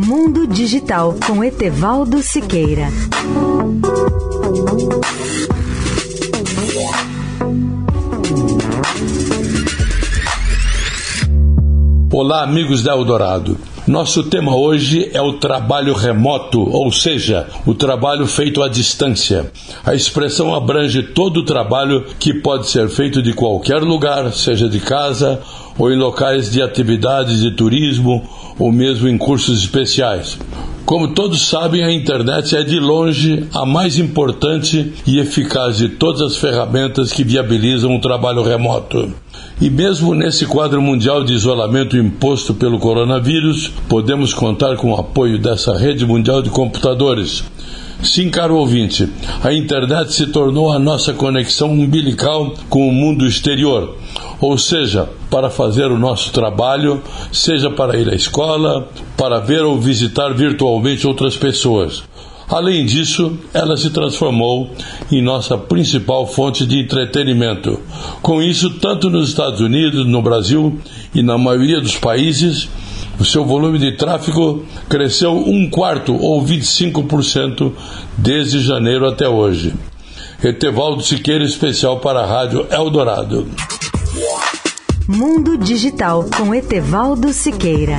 Mundo Digital com Etevaldo Siqueira. Olá, amigos da Eldorado. Nosso tema hoje é o trabalho remoto, ou seja, o trabalho feito à distância. A expressão abrange todo o trabalho que pode ser feito de qualquer lugar, seja de casa ou em locais de atividades de turismo ou mesmo em cursos especiais. Como todos sabem, a internet é de longe a mais importante e eficaz de todas as ferramentas que viabilizam o trabalho remoto. E mesmo nesse quadro mundial de isolamento imposto pelo coronavírus, podemos contar com o apoio dessa rede mundial de computadores. Sim, caro ouvinte, a internet se tornou a nossa conexão umbilical com o mundo exterior, ou seja, para fazer o nosso trabalho, seja para ir à escola, para ver ou visitar virtualmente outras pessoas. Além disso, ela se transformou em nossa principal fonte de entretenimento. Com isso, tanto nos Estados Unidos, no Brasil e na maioria dos países, o seu volume de tráfego cresceu um quarto ou 25% desde janeiro até hoje. Etevaldo Siqueira, especial para a Rádio Eldorado. Mundo Digital com Etevaldo Siqueira.